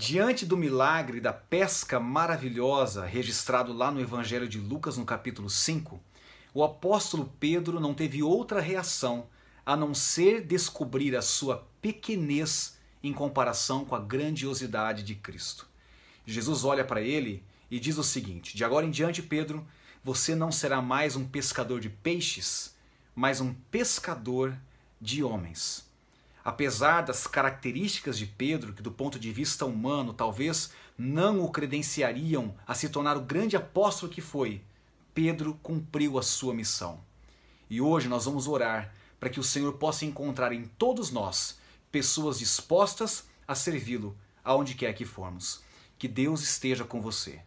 Diante do milagre da pesca maravilhosa registrado lá no Evangelho de Lucas, no capítulo 5, o apóstolo Pedro não teve outra reação a não ser descobrir a sua pequenez em comparação com a grandiosidade de Cristo. Jesus olha para ele e diz o seguinte: De agora em diante, Pedro, você não será mais um pescador de peixes, mas um pescador de homens. Apesar das características de Pedro, que do ponto de vista humano talvez não o credenciariam a se tornar o grande apóstolo que foi, Pedro cumpriu a sua missão. E hoje nós vamos orar para que o Senhor possa encontrar em todos nós pessoas dispostas a servi-lo aonde quer que formos. Que Deus esteja com você.